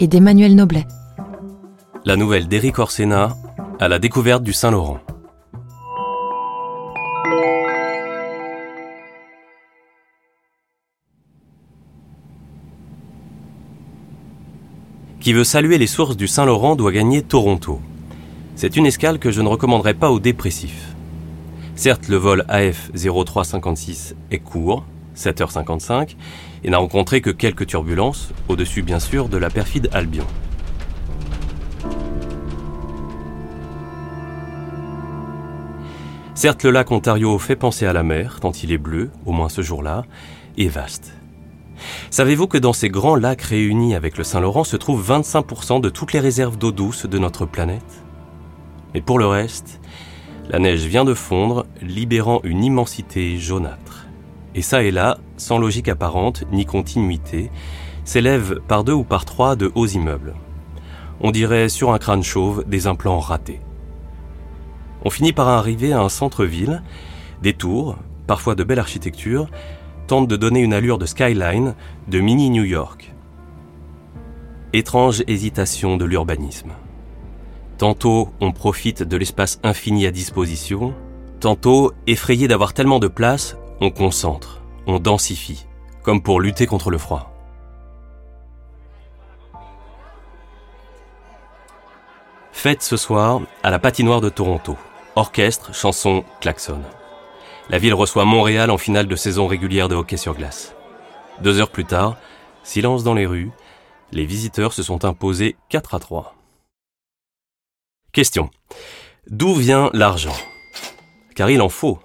et d'Emmanuel Noblet. La nouvelle d'Éric Orsena à la découverte du Saint-Laurent. Qui veut saluer les sources du Saint-Laurent doit gagner Toronto. C'est une escale que je ne recommanderais pas aux dépressifs. Certes, le vol AF 0356 est court, 7h55, et n'a rencontré que quelques turbulences, au-dessus bien sûr de la perfide Albion. Certes, le lac Ontario fait penser à la mer, tant il est bleu, au moins ce jour-là, et vaste. Savez-vous que dans ces grands lacs réunis avec le Saint-Laurent se trouvent 25% de toutes les réserves d'eau douce de notre planète? Mais pour le reste, la neige vient de fondre, libérant une immensité jaunâtre. Et ça et là, sans logique apparente ni continuité, s'élèvent par deux ou par trois de hauts immeubles. On dirait sur un crâne chauve des implants ratés. On finit par arriver à un centre-ville, des tours, parfois de belle architecture, tentent de donner une allure de skyline de mini New York. Étrange hésitation de l'urbanisme. Tantôt on profite de l'espace infini à disposition, tantôt, effrayé d'avoir tellement de place, on concentre, on densifie, comme pour lutter contre le froid. Fête ce soir à la patinoire de Toronto. Orchestre, chanson, klaxon. La ville reçoit Montréal en finale de saison régulière de hockey sur glace. Deux heures plus tard, silence dans les rues, les visiteurs se sont imposés 4 à 3. Question. D'où vient l'argent? Car il en faut,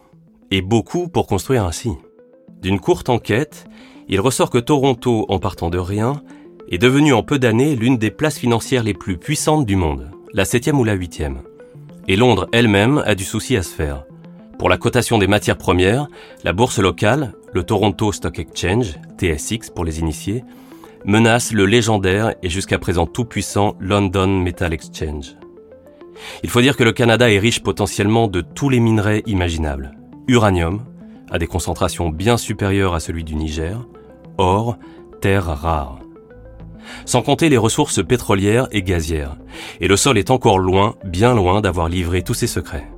et beaucoup pour construire ainsi. D'une courte enquête, il ressort que Toronto, en partant de rien, est devenue en peu d'années l'une des places financières les plus puissantes du monde, la septième ou la huitième. Et Londres elle-même a du souci à se faire. Pour la cotation des matières premières, la bourse locale, le Toronto Stock Exchange, TSX pour les initiés, menace le légendaire et jusqu'à présent tout puissant London Metal Exchange. Il faut dire que le Canada est riche potentiellement de tous les minerais imaginables. Uranium, à des concentrations bien supérieures à celui du Niger, or, terres rares sans compter les ressources pétrolières et gazières. Et le sol est encore loin, bien loin d'avoir livré tous ses secrets.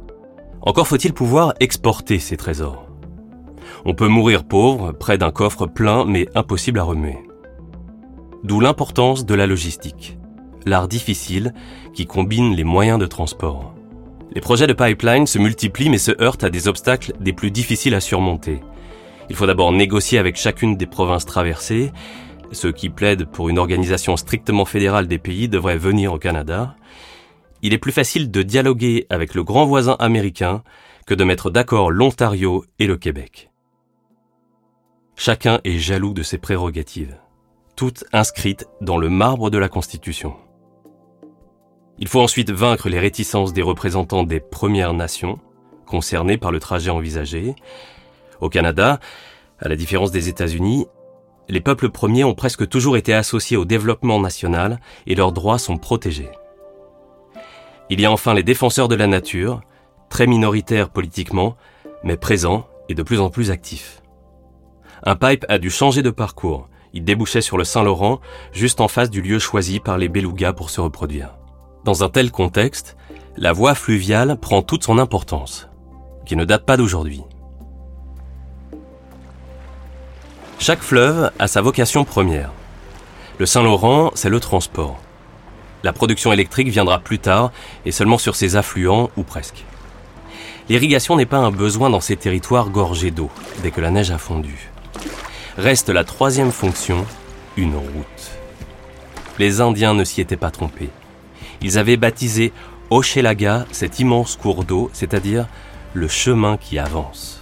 Encore faut-il pouvoir exporter ces trésors. On peut mourir pauvre, près d'un coffre plein mais impossible à remuer. D'où l'importance de la logistique, l'art difficile qui combine les moyens de transport. Les projets de pipeline se multiplient mais se heurtent à des obstacles des plus difficiles à surmonter. Il faut d'abord négocier avec chacune des provinces traversées, ceux qui plaident pour une organisation strictement fédérale des pays devraient venir au Canada. Il est plus facile de dialoguer avec le grand voisin américain que de mettre d'accord l'Ontario et le Québec. Chacun est jaloux de ses prérogatives, toutes inscrites dans le marbre de la Constitution. Il faut ensuite vaincre les réticences des représentants des Premières Nations concernés par le trajet envisagé. Au Canada, à la différence des États-Unis, les peuples premiers ont presque toujours été associés au développement national et leurs droits sont protégés. Il y a enfin les défenseurs de la nature, très minoritaires politiquement, mais présents et de plus en plus actifs. Un pipe a dû changer de parcours. Il débouchait sur le Saint-Laurent, juste en face du lieu choisi par les belugas pour se reproduire. Dans un tel contexte, la voie fluviale prend toute son importance, qui ne date pas d'aujourd'hui. Chaque fleuve a sa vocation première. Le Saint-Laurent, c'est le transport. La production électrique viendra plus tard et seulement sur ses affluents ou presque. L'irrigation n'est pas un besoin dans ces territoires gorgés d'eau dès que la neige a fondu. Reste la troisième fonction, une route. Les Indiens ne s'y étaient pas trompés. Ils avaient baptisé Hochelaga cet immense cours d'eau, c'est-à-dire le chemin qui avance.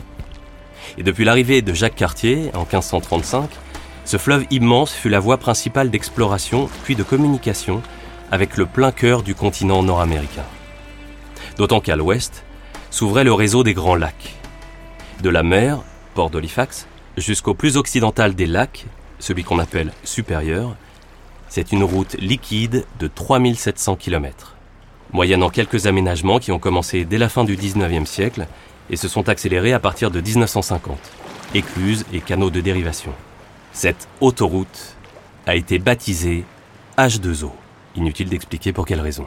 Et depuis l'arrivée de Jacques Cartier en 1535, Ce fleuve immense fut la voie principale d'exploration puis de communication avec le plein cœur du continent nord-américain. D'autant qu'à l'ouest s'ouvrait le réseau des grands lacs. De la mer, port d'Halifax, jusqu'au plus occidental des lacs, celui qu'on appelle supérieur, c'est une route liquide de 3700 km, moyennant quelques aménagements qui ont commencé dès la fin du 19e siècle et se sont accélérés à partir de 1950, écluses et canaux de dérivation. Cette autoroute a été baptisée H2O. Inutile d'expliquer pour quelle raison.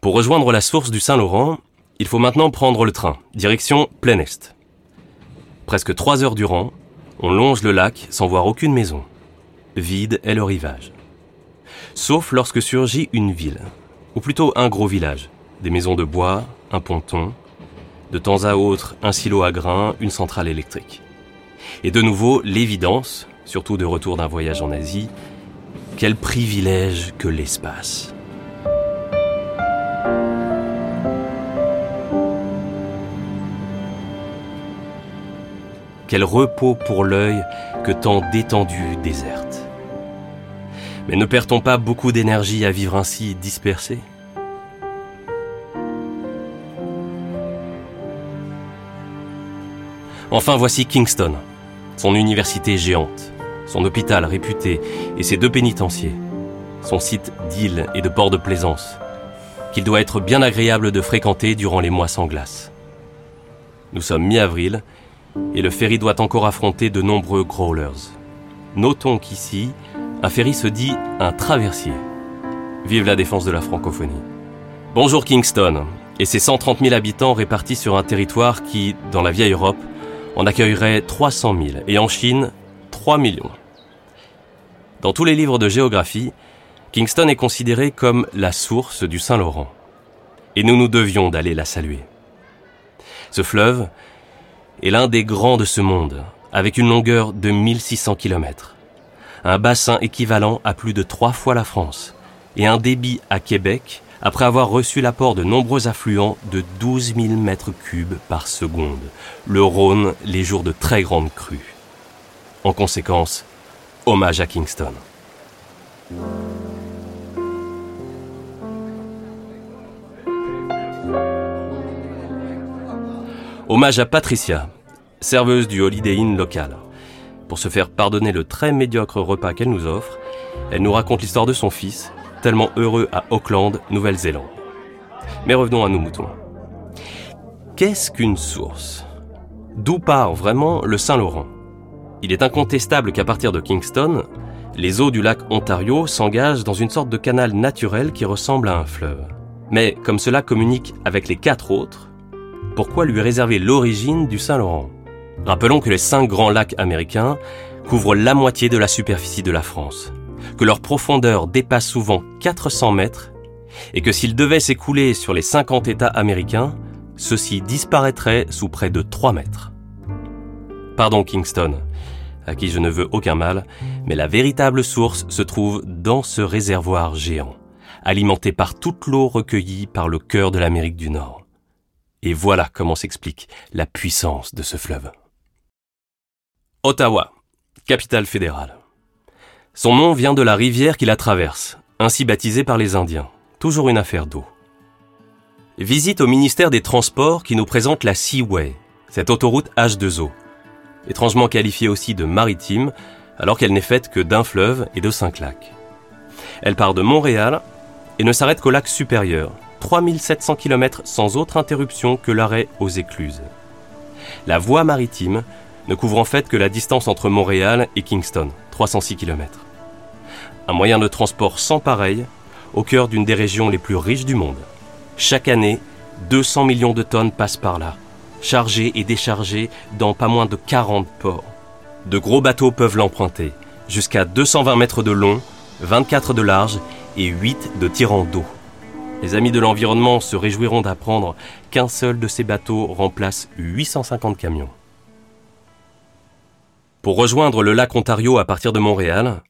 Pour rejoindre la source du Saint-Laurent, il faut maintenant prendre le train, direction plein est. Presque trois heures durant, on longe le lac sans voir aucune maison. Vide est le rivage. Sauf lorsque surgit une ville, ou plutôt un gros village. Des maisons de bois, un ponton, de temps à autre un silo à grains, une centrale électrique. Et de nouveau l'évidence, surtout de retour d'un voyage en Asie, quel privilège que l'espace. Quel repos pour l'œil que tant d'étendues désertes. Mais ne perd-on pas beaucoup d'énergie à vivre ainsi dispersé Enfin voici Kingston, son université géante, son hôpital réputé et ses deux pénitenciers, son site d'île et de port de plaisance, qu'il doit être bien agréable de fréquenter durant les mois sans glace. Nous sommes mi-avril et le ferry doit encore affronter de nombreux growlers. Notons qu'ici, un ferry se dit un traversier. Vive la défense de la francophonie. Bonjour Kingston et ses 130 000 habitants répartis sur un territoire qui, dans la vieille Europe, on accueillerait 300 000 et en Chine, 3 millions. Dans tous les livres de géographie, Kingston est considéré comme la source du Saint-Laurent. Et nous nous devions d'aller la saluer. Ce fleuve est l'un des grands de ce monde, avec une longueur de 1600 km, un bassin équivalent à plus de trois fois la France, et un débit à Québec après avoir reçu l'apport de nombreux affluents de 12 000 mètres cubes par seconde, le Rhône les jours de très grandes crues. En conséquence, hommage à Kingston. Hommage à Patricia, serveuse du Holiday Inn local. Pour se faire pardonner le très médiocre repas qu'elle nous offre, elle nous raconte l'histoire de son fils, tellement heureux à Auckland, Nouvelle-Zélande. Mais revenons à nos moutons. Qu'est-ce qu'une source? D'où part vraiment le Saint-Laurent? Il est incontestable qu'à partir de Kingston, les eaux du lac Ontario s'engagent dans une sorte de canal naturel qui ressemble à un fleuve. Mais comme cela communique avec les quatre autres, pourquoi lui réserver l'origine du Saint-Laurent Rappelons que les cinq grands lacs américains couvrent la moitié de la superficie de la France que leur profondeur dépasse souvent 400 mètres et que s'ils devaient s'écouler sur les 50 États américains, ceux-ci disparaîtraient sous près de 3 mètres. Pardon Kingston, à qui je ne veux aucun mal, mais la véritable source se trouve dans ce réservoir géant, alimenté par toute l'eau recueillie par le cœur de l'Amérique du Nord. Et voilà comment s'explique la puissance de ce fleuve. Ottawa, capitale fédérale. Son nom vient de la rivière qui la traverse, ainsi baptisée par les Indiens. Toujours une affaire d'eau. Visite au ministère des Transports qui nous présente la Seaway, cette autoroute H2O, étrangement qualifiée aussi de maritime, alors qu'elle n'est faite que d'un fleuve et de cinq lacs. Elle part de Montréal et ne s'arrête qu'au lac supérieur, 3700 km sans autre interruption que l'arrêt aux écluses. La voie maritime ne couvre en fait que la distance entre Montréal et Kingston, 306 km. Un moyen de transport sans pareil au cœur d'une des régions les plus riches du monde. Chaque année, 200 millions de tonnes passent par là, chargées et déchargées dans pas moins de 40 ports. De gros bateaux peuvent l'emprunter, jusqu'à 220 mètres de long, 24 de large et 8 de tirant d'eau. Les amis de l'environnement se réjouiront d'apprendre qu'un seul de ces bateaux remplace 850 camions. Pour rejoindre le lac Ontario à partir de Montréal,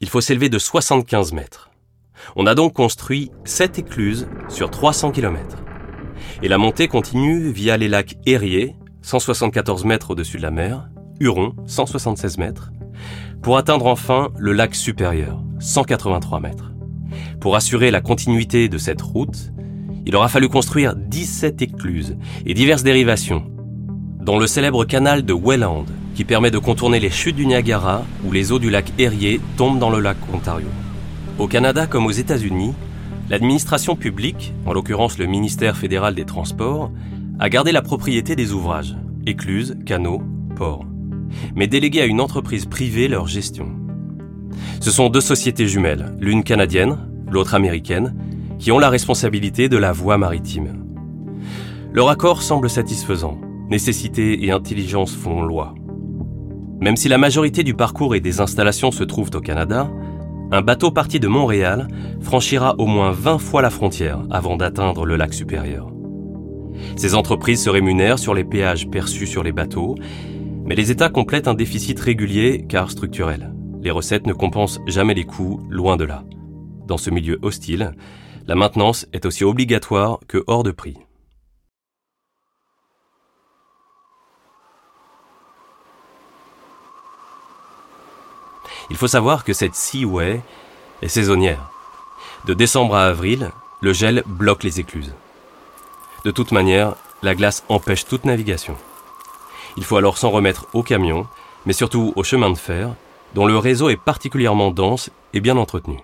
il faut s'élever de 75 mètres. On a donc construit 7 écluses sur 300 km. Et la montée continue via les lacs Erie, 174 mètres au-dessus de la mer, Huron, 176 mètres, pour atteindre enfin le lac supérieur, 183 mètres. Pour assurer la continuité de cette route, il aura fallu construire 17 écluses et diverses dérivations, dont le célèbre canal de Welland, qui permet de contourner les chutes du Niagara où les eaux du lac Erie tombent dans le lac Ontario. Au Canada comme aux États-Unis, l'administration publique, en l'occurrence le ministère fédéral des Transports, a gardé la propriété des ouvrages, écluses, canaux, ports, mais délégué à une entreprise privée leur gestion. Ce sont deux sociétés jumelles, l'une canadienne, l'autre américaine, qui ont la responsabilité de la voie maritime. Leur accord semble satisfaisant. Nécessité et intelligence font loi. Même si la majorité du parcours et des installations se trouvent au Canada, un bateau parti de Montréal franchira au moins 20 fois la frontière avant d'atteindre le lac supérieur. Ces entreprises se rémunèrent sur les péages perçus sur les bateaux, mais les États complètent un déficit régulier car structurel. Les recettes ne compensent jamais les coûts, loin de là. Dans ce milieu hostile, la maintenance est aussi obligatoire que hors de prix. Il faut savoir que cette Seaway est saisonnière. De décembre à avril, le gel bloque les écluses. De toute manière, la glace empêche toute navigation. Il faut alors s'en remettre aux camions, mais surtout aux chemins de fer, dont le réseau est particulièrement dense et bien entretenu.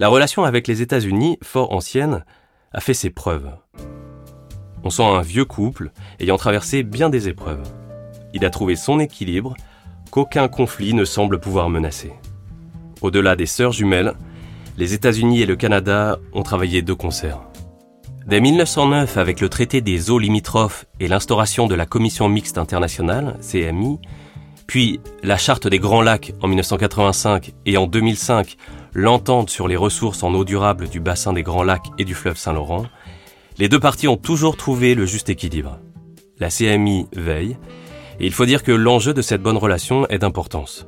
La relation avec les États-Unis, fort ancienne, a fait ses preuves. On sent un vieux couple ayant traversé bien des épreuves. Il a trouvé son équilibre qu'aucun conflit ne semble pouvoir menacer. Au-delà des sœurs jumelles, les États-Unis et le Canada ont travaillé de concert. Dès 1909, avec le traité des eaux limitrophes et l'instauration de la Commission mixte internationale, CMI, puis la charte des Grands Lacs en 1985 et en 2005 l'entente sur les ressources en eau durable du bassin des Grands Lacs et du fleuve Saint-Laurent, les deux parties ont toujours trouvé le juste équilibre. La CMI veille, et il faut dire que l'enjeu de cette bonne relation est d'importance.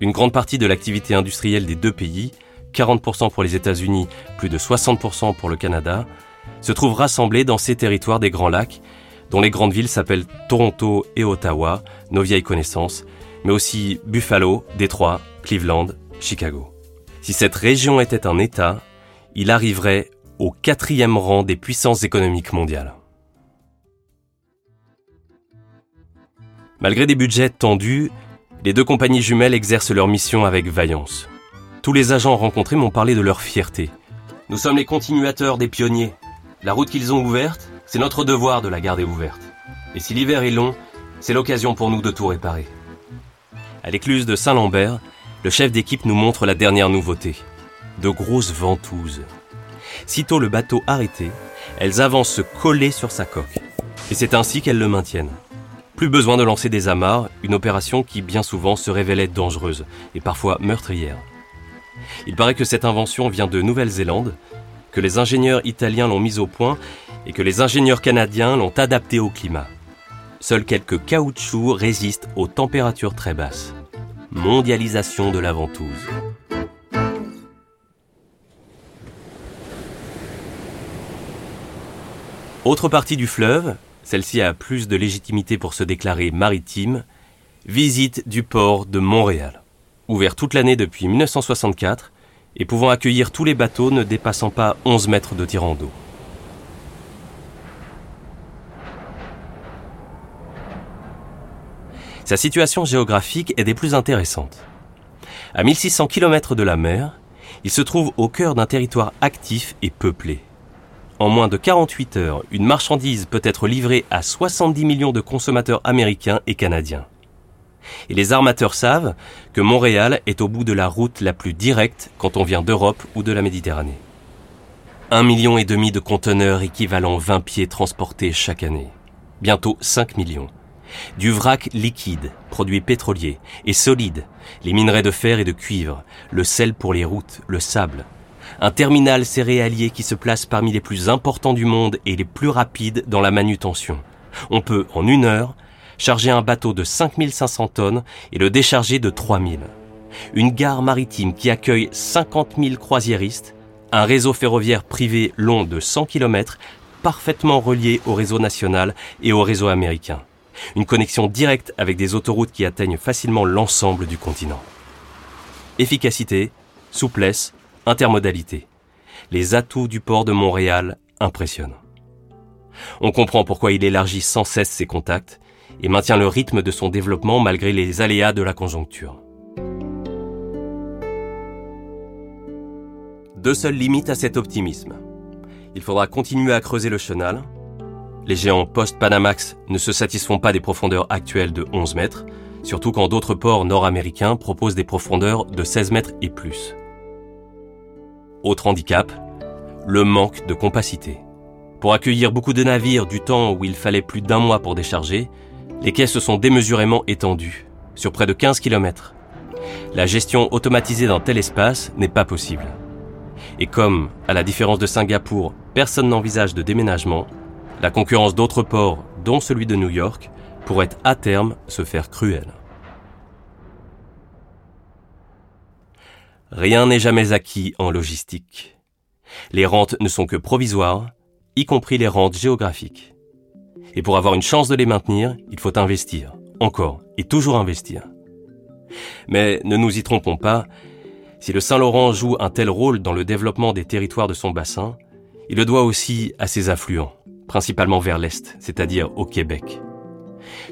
Une grande partie de l'activité industrielle des deux pays, 40% pour les États-Unis, plus de 60% pour le Canada, se trouve rassemblée dans ces territoires des Grands Lacs, dont les grandes villes s'appellent Toronto et Ottawa, nos vieilles connaissances, mais aussi Buffalo, Détroit, Cleveland, Chicago. Si cette région était un État, il arriverait au quatrième rang des puissances économiques mondiales. Malgré des budgets tendus, les deux compagnies jumelles exercent leur mission avec vaillance. Tous les agents rencontrés m'ont parlé de leur fierté. Nous sommes les continuateurs des pionniers. La route qu'ils ont ouverte, c'est notre devoir de la garder ouverte. Et si l'hiver est long, c'est l'occasion pour nous de tout réparer. À l'écluse de Saint-Lambert, le chef d'équipe nous montre la dernière nouveauté. De grosses ventouses. Sitôt le bateau arrêté, elles avancent se coller sur sa coque. Et c'est ainsi qu'elles le maintiennent. Plus besoin de lancer des amarres, une opération qui bien souvent se révélait dangereuse et parfois meurtrière. Il paraît que cette invention vient de Nouvelle-Zélande, que les ingénieurs italiens l'ont mise au point et que les ingénieurs canadiens l'ont adaptée au climat. Seuls quelques caoutchoucs résistent aux températures très basses mondialisation de la ventouse. Autre partie du fleuve, celle-ci a plus de légitimité pour se déclarer maritime, visite du port de Montréal. Ouvert toute l'année depuis 1964 et pouvant accueillir tous les bateaux ne dépassant pas 11 mètres de tirant d'eau. Sa situation géographique est des plus intéressantes. À 1600 km de la mer, il se trouve au cœur d'un territoire actif et peuplé. En moins de 48 heures, une marchandise peut être livrée à 70 millions de consommateurs américains et canadiens. Et les armateurs savent que Montréal est au bout de la route la plus directe quand on vient d'Europe ou de la Méditerranée. Un million et demi de conteneurs équivalent 20 pieds transportés chaque année. Bientôt 5 millions du vrac liquide, produits pétroliers, et solide, les minerais de fer et de cuivre, le sel pour les routes, le sable. Un terminal céréalier qui se place parmi les plus importants du monde et les plus rapides dans la manutention. On peut, en une heure, charger un bateau de 5500 tonnes et le décharger de 3000. Une gare maritime qui accueille 50 000 croisiéristes, un réseau ferroviaire privé long de 100 km, parfaitement reliés au réseau national et au réseau américain. Une connexion directe avec des autoroutes qui atteignent facilement l'ensemble du continent. Efficacité, souplesse, intermodalité. Les atouts du port de Montréal impressionnent. On comprend pourquoi il élargit sans cesse ses contacts et maintient le rythme de son développement malgré les aléas de la conjoncture. Deux seules limites à cet optimisme. Il faudra continuer à creuser le chenal. Les géants post-Panamax ne se satisfont pas des profondeurs actuelles de 11 mètres, surtout quand d'autres ports nord-américains proposent des profondeurs de 16 mètres et plus. Autre handicap, le manque de compacité. Pour accueillir beaucoup de navires du temps où il fallait plus d'un mois pour décharger, les quais se sont démesurément étendus, sur près de 15 km. La gestion automatisée d'un tel espace n'est pas possible. Et comme, à la différence de Singapour, personne n'envisage de déménagement, la concurrence d'autres ports, dont celui de New York, pourrait à terme se faire cruelle. Rien n'est jamais acquis en logistique. Les rentes ne sont que provisoires, y compris les rentes géographiques. Et pour avoir une chance de les maintenir, il faut investir, encore et toujours investir. Mais ne nous y trompons pas, si le Saint-Laurent joue un tel rôle dans le développement des territoires de son bassin, il le doit aussi à ses affluents, principalement vers l'est, c'est-à-dire au Québec.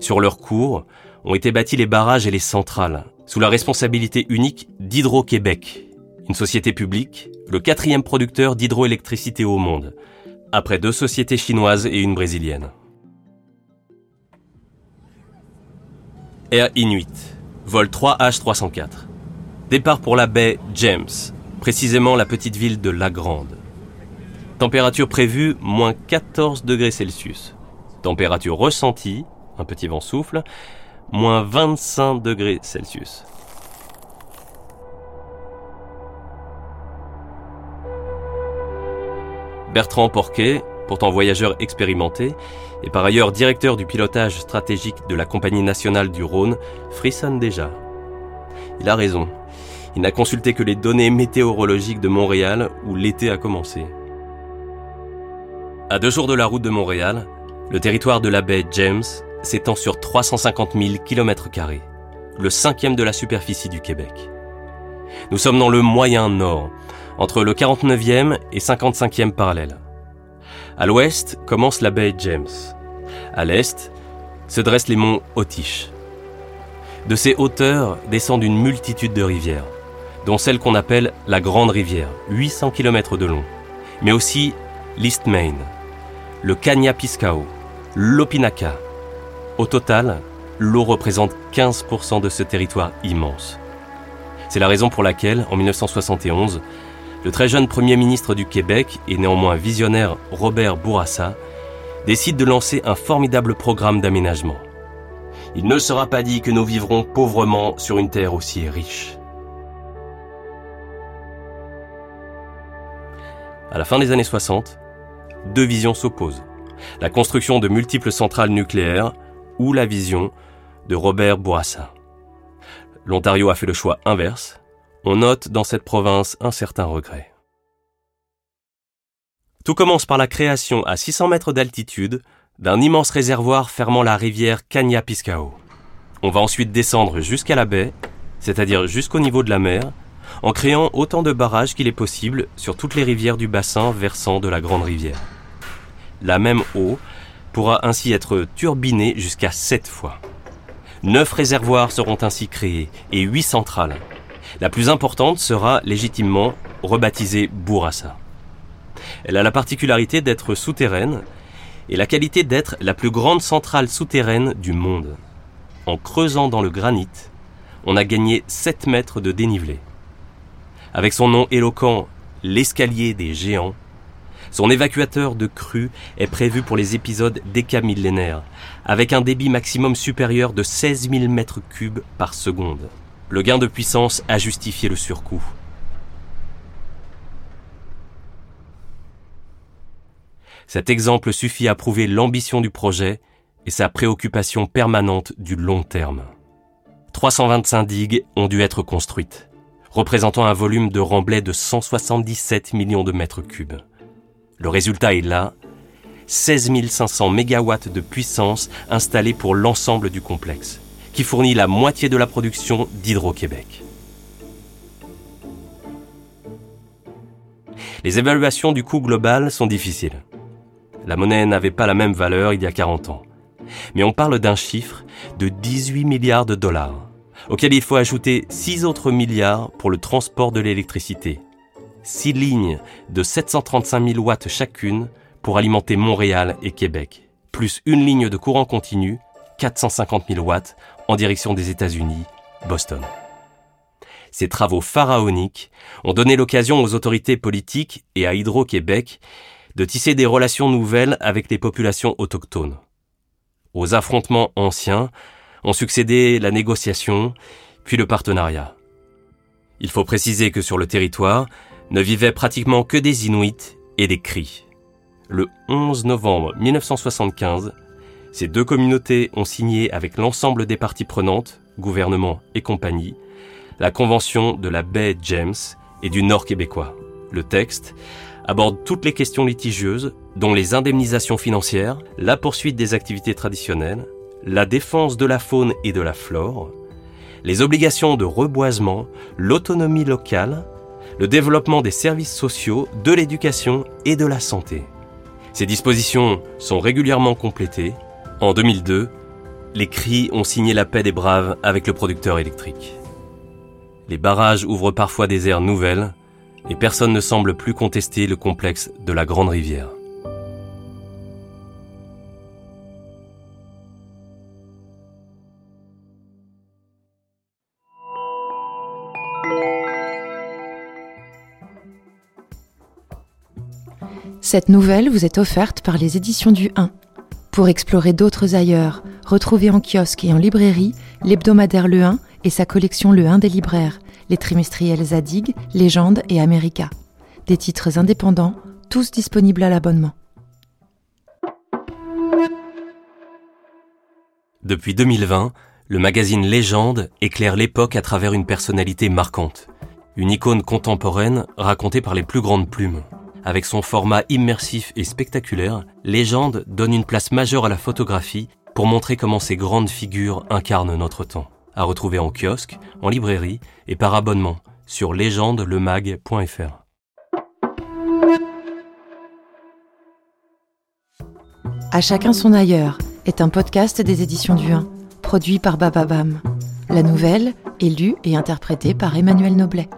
Sur leur cours ont été bâtis les barrages et les centrales, sous la responsabilité unique d'Hydro-Québec, une société publique, le quatrième producteur d'hydroélectricité au monde, après deux sociétés chinoises et une brésilienne. Air Inuit, vol 3H304. Départ pour la baie James, précisément la petite ville de La Grande. Température prévue, moins 14 degrés Celsius. Température ressentie, un petit vent souffle, moins 25 degrés Celsius. Bertrand Porquet, pourtant voyageur expérimenté, et par ailleurs directeur du pilotage stratégique de la Compagnie nationale du Rhône, frissonne déjà. Il a raison. Il n'a consulté que les données météorologiques de Montréal où l'été a commencé. À deux jours de la route de Montréal, le territoire de la baie James s'étend sur 350 000 km, le cinquième de la superficie du Québec. Nous sommes dans le moyen nord, entre le 49e et 55e parallèle. À l'ouest commence la baie James. À l'est se dressent les monts Otish. De ces hauteurs descendent une multitude de rivières dont celle qu'on appelle la Grande Rivière, 800 km de long, mais aussi l'East Main, le Kanya-Piscao, l'Opinaka. Au total, l'eau représente 15% de ce territoire immense. C'est la raison pour laquelle, en 1971, le très jeune Premier ministre du Québec et néanmoins visionnaire Robert Bourassa décide de lancer un formidable programme d'aménagement. Il ne sera pas dit que nous vivrons pauvrement sur une terre aussi riche. À la fin des années 60, deux visions s'opposent. La construction de multiples centrales nucléaires ou la vision de Robert Bourassa. L'Ontario a fait le choix inverse. On note dans cette province un certain regret. Tout commence par la création à 600 mètres d'altitude d'un immense réservoir fermant la rivière Kanya-Piscao. On va ensuite descendre jusqu'à la baie, c'est-à-dire jusqu'au niveau de la mer, en créant autant de barrages qu'il est possible sur toutes les rivières du bassin versant de la Grande Rivière. La même eau pourra ainsi être turbinée jusqu'à 7 fois. Neuf réservoirs seront ainsi créés et huit centrales. La plus importante sera légitimement rebaptisée Bourassa. Elle a la particularité d'être souterraine et la qualité d'être la plus grande centrale souterraine du monde. En creusant dans le granit, on a gagné 7 mètres de dénivelé. Avec son nom éloquent, l'escalier des géants, son évacuateur de crues est prévu pour les épisodes décamillénaires, avec un débit maximum supérieur de 16 000 mètres cubes par seconde. Le gain de puissance a justifié le surcoût. Cet exemple suffit à prouver l'ambition du projet et sa préoccupation permanente du long terme. 325 digues ont dû être construites représentant un volume de remblai de 177 millions de mètres cubes. Le résultat est là, 16 500 MW de puissance installés pour l'ensemble du complexe, qui fournit la moitié de la production d'Hydro-Québec. Les évaluations du coût global sont difficiles. La monnaie n'avait pas la même valeur il y a 40 ans. Mais on parle d'un chiffre de 18 milliards de dollars, auquel il faut ajouter 6 autres milliards pour le transport de l'électricité. 6 lignes de 735 000 watts chacune pour alimenter Montréal et Québec, plus une ligne de courant continu, 450 000 watts, en direction des États-Unis, Boston. Ces travaux pharaoniques ont donné l'occasion aux autorités politiques et à Hydro-Québec de tisser des relations nouvelles avec les populations autochtones. Aux affrontements anciens ont succédé la négociation, puis le partenariat. Il faut préciser que sur le territoire ne vivaient pratiquement que des Inuits et des Cris. Le 11 novembre 1975, ces deux communautés ont signé avec l'ensemble des parties prenantes, gouvernement et compagnie, la convention de la baie James et du Nord québécois. Le texte aborde toutes les questions litigieuses, dont les indemnisations financières, la poursuite des activités traditionnelles, la défense de la faune et de la flore, les obligations de reboisement, l'autonomie locale, le développement des services sociaux, de l'éducation et de la santé. Ces dispositions sont régulièrement complétées. En 2002, les CRI ont signé la paix des braves avec le producteur électrique. Les barrages ouvrent parfois des aires nouvelles et personne ne semble plus contester le complexe de la Grande Rivière. Cette nouvelle vous est offerte par les éditions du 1. Pour explorer d'autres ailleurs, retrouvez en kiosque et en librairie l'hebdomadaire Le 1 et sa collection Le 1 des libraires, les trimestriels Zadig, Légende et America. Des titres indépendants, tous disponibles à l'abonnement. Depuis 2020, le magazine Légende éclaire l'époque à travers une personnalité marquante, une icône contemporaine racontée par les plus grandes plumes. Avec son format immersif et spectaculaire, Légende donne une place majeure à la photographie pour montrer comment ces grandes figures incarnent notre temps à retrouver en kiosque, en librairie et par abonnement sur légendelemag.fr. À chacun son ailleurs est un podcast des éditions du 1, produit par Bababam. La nouvelle est lue et interprétée par Emmanuel Noblet.